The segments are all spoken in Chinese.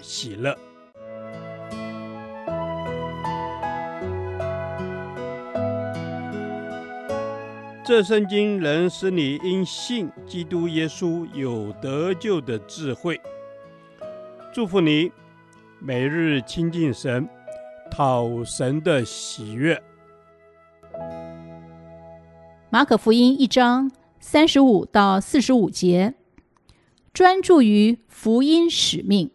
喜乐。这圣经能使你因信基督耶稣有得救的智慧。祝福你，每日亲近神，讨神的喜悦。马可福音一章三十五到四十五节，专注于福音使命。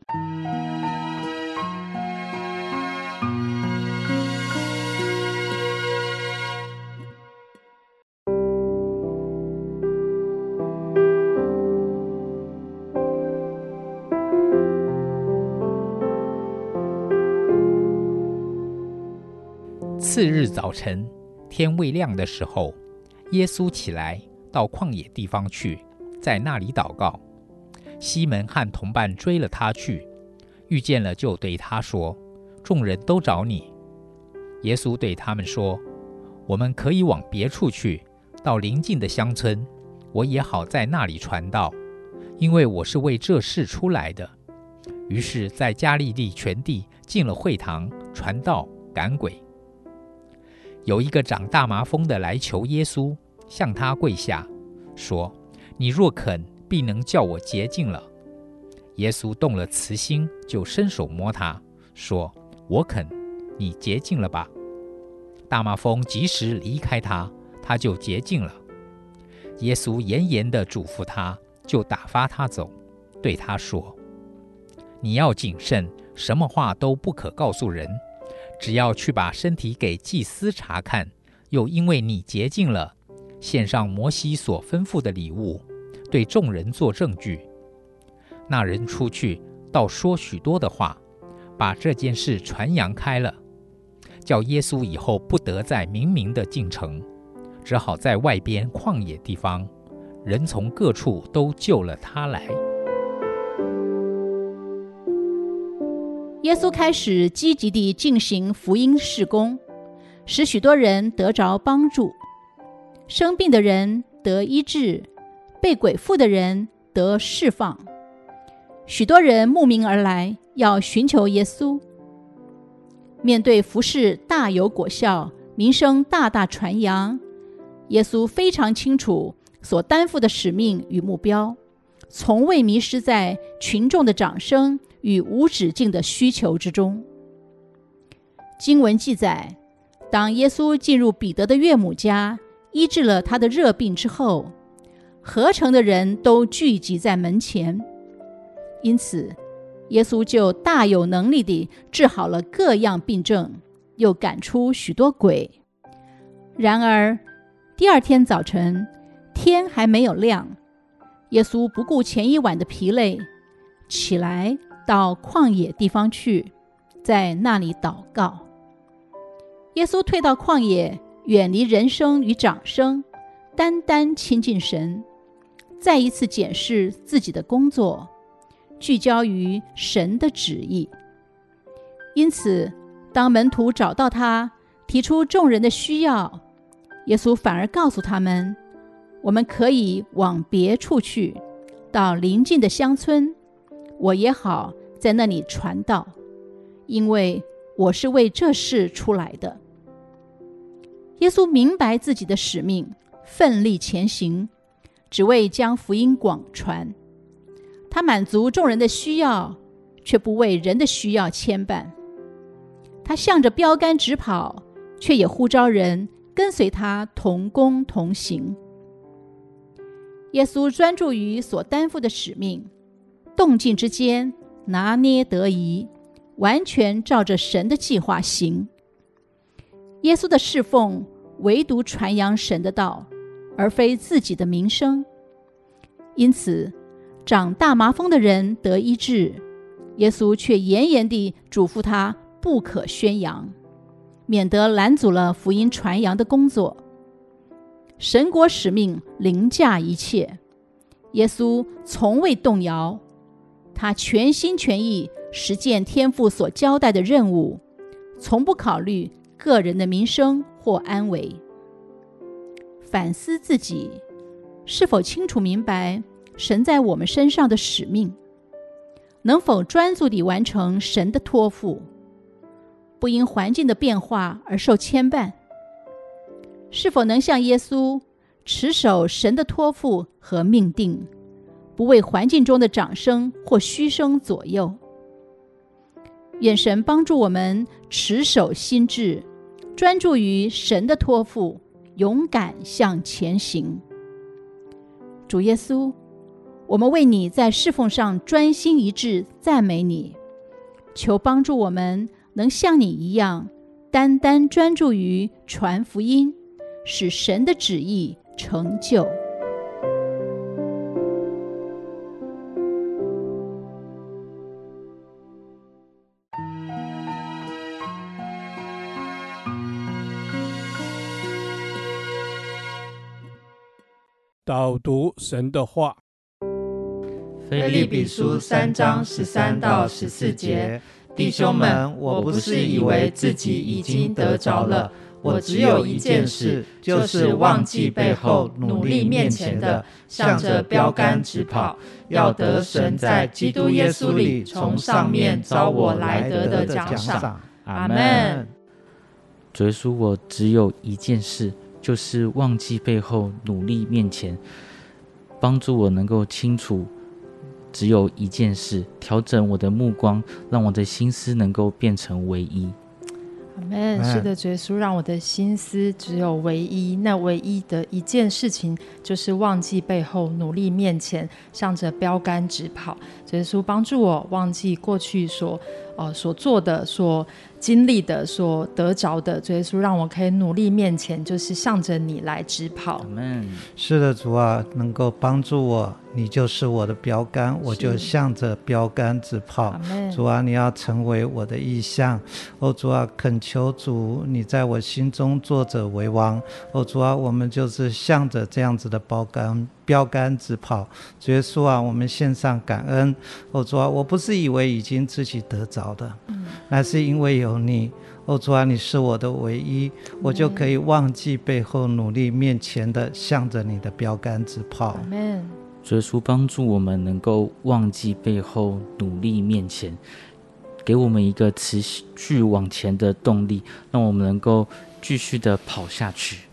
次日早晨，天未亮的时候，耶稣起来到旷野地方去，在那里祷告。西门和同伴追了他去，遇见了就对他说：“众人都找你。”耶稣对他们说：“我们可以往别处去，到邻近的乡村，我也好在那里传道，因为我是为这事出来的。”于是，在加利利全地进了会堂，传道赶鬼。有一个长大麻风的来求耶稣，向他跪下，说：“你若肯，必能叫我洁净了。”耶稣动了慈心，就伸手摸他，说：“我肯，你洁净了吧。”大麻风即时离开他，他就洁净了。耶稣严严地嘱咐他，就打发他走，对他说：“你要谨慎，什么话都不可告诉人。”只要去把身体给祭司查看，又因为你洁净了，献上摩西所吩咐的礼物，对众人做证据。那人出去，倒说许多的话，把这件事传扬开了，叫耶稣以后不得再明明的进城，只好在外边旷野地方，人从各处都救了他来。耶稣开始积极地进行福音事工，使许多人得着帮助，生病的人得医治，被鬼附的人得释放。许多人慕名而来，要寻求耶稣。面对服事大有果效，名声大大传扬，耶稣非常清楚所担负的使命与目标，从未迷失在群众的掌声与无止境的需求之中。经文记载，当耶稣进入彼得的岳母家，医治了他的热病之后，合城的人都聚集在门前，因此耶稣就大有能力地治好了各样病症，又赶出许多鬼。然而第二天早晨，天还没有亮，耶稣不顾前一晚的疲累，起来。到旷野地方去，在那里祷告。耶稣退到旷野，远离人声与掌声，单单亲近神，再一次检视自己的工作，聚焦于神的旨意。因此，当门徒找到他，提出众人的需要，耶稣反而告诉他们：“我们可以往别处去，到邻近的乡村。”我也好在那里传道，因为我是为这事出来的。耶稣明白自己的使命，奋力前行，只为将福音广传。他满足众人的需要，却不为人的需要牵绊。他向着标杆直跑，却也呼召人跟随他同工同行。耶稣专注于所担负的使命。动静之间拿捏得宜，完全照着神的计划行。耶稣的侍奉唯独传扬神的道，而非自己的名声。因此，长大麻风的人得医治，耶稣却严严地嘱咐他不可宣扬，免得拦阻了福音传扬的工作。神国使命凌驾一切，耶稣从未动摇，他全心全意实践天父所交代的任务，从不考虑个人的名声或安危。反思自己，是否清楚明白神在我们身上的使命？能否专注地完成神的托付，不因环境的变化而受牵绊？是否能像耶稣持守神的托付和命定，不为环境中的掌声或嘘声左右？愿神帮助我们持守心智，专注于神的托付，勇敢向前行。主耶稣，我们为你在侍奉上专心一致赞美你，求帮助我们能像你一样，单单专注于传福音。使神的旨意成就。导读神的话，腓立比书三章十三到十四节，弟兄们，我不是以为自己已经得着了。我只有一件事，就是忘记背后，努力面前的，向着标杆直跑，要得神在基督耶稣里从上面招我来得的奖赏。阿门。主耶稣，我只有一件事，就是忘记背后，努力面前，帮助我能够清楚，只有一件事，调整我的目光，让我的心思能够变成唯一。阿门。是的，主耶稣让我的心思只有唯一，那唯一的一件事情就是忘记背后，努力面前，向着标杆直跑。主耶稣帮助我忘记过去所呃所做的所。经历的所得着的，主耶稣让我可以努力面前，就是向着你来直跑。是的，主啊，能够帮助我，你就是我的标杆，我就向着标杆直跑。主啊，你要成为我的意向。哦，主啊，恳求主，你在我心中坐着为王。哦，主啊，我们就是向着这样子的标杆。标杆直跑，主耶稣啊，我们献上感恩。哦，主啊，我不是以为已经自己得着的，嗯，乃是因为有你。哦，主啊，你是我的唯一，我就可以忘记背后，努力面前的，向着你的标杆直跑。主耶稣帮助我们能够忘记背后，努力面前，给我们一个持续往前的动力，让我们能够继续的跑下去。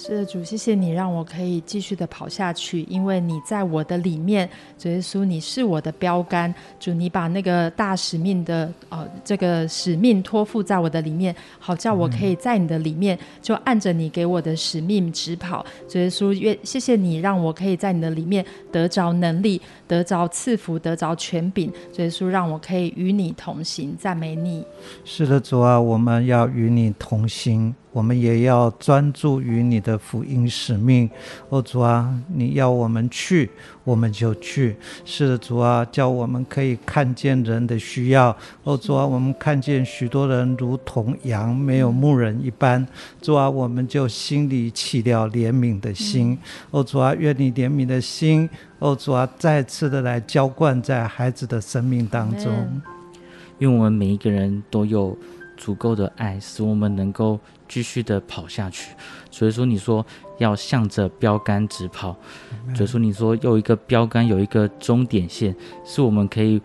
是的，主，谢谢你让我可以继续的跑下去，因为你在我的里面，主耶稣，你是我的标杆，主，你把那个大使命的呃这个使命托付在我的里面，好叫我可以在你的里面就按着你给我的使命直跑。主耶稣，愿谢谢你让我可以在你的里面得着能力，得着赐福，得着权柄。主耶稣，让我可以与你同行，赞美你。是的，主啊，我们要与你同行。我们也要专注于你的福音使命，哦，主啊，你要我们去，我们就去。是的，主啊，叫我们可以看见人的需要，哦，主啊，我们看见许多人如同羊没有牧人一般，主啊，我们就心里起了怜悯的心，哦，主啊，愿你怜悯的心，哦，主啊，再次的来浇灌在孩子的生命当中，愿我们每一个人都有足够的爱，使我们能够。继续的跑下去，所以说你说要向着标杆直跑，所以说你说有一个标杆，有一个终点线，是我们可以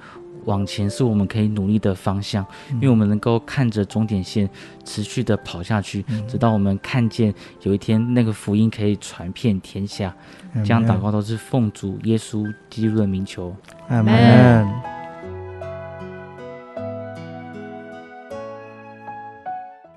往前，是我们可以努力的方向，因为我们能够看着终点线持续的跑下去，直到我们看见有一天那个福音可以传遍天下。这样祷告都是奉主耶稣基督的名求，阿门。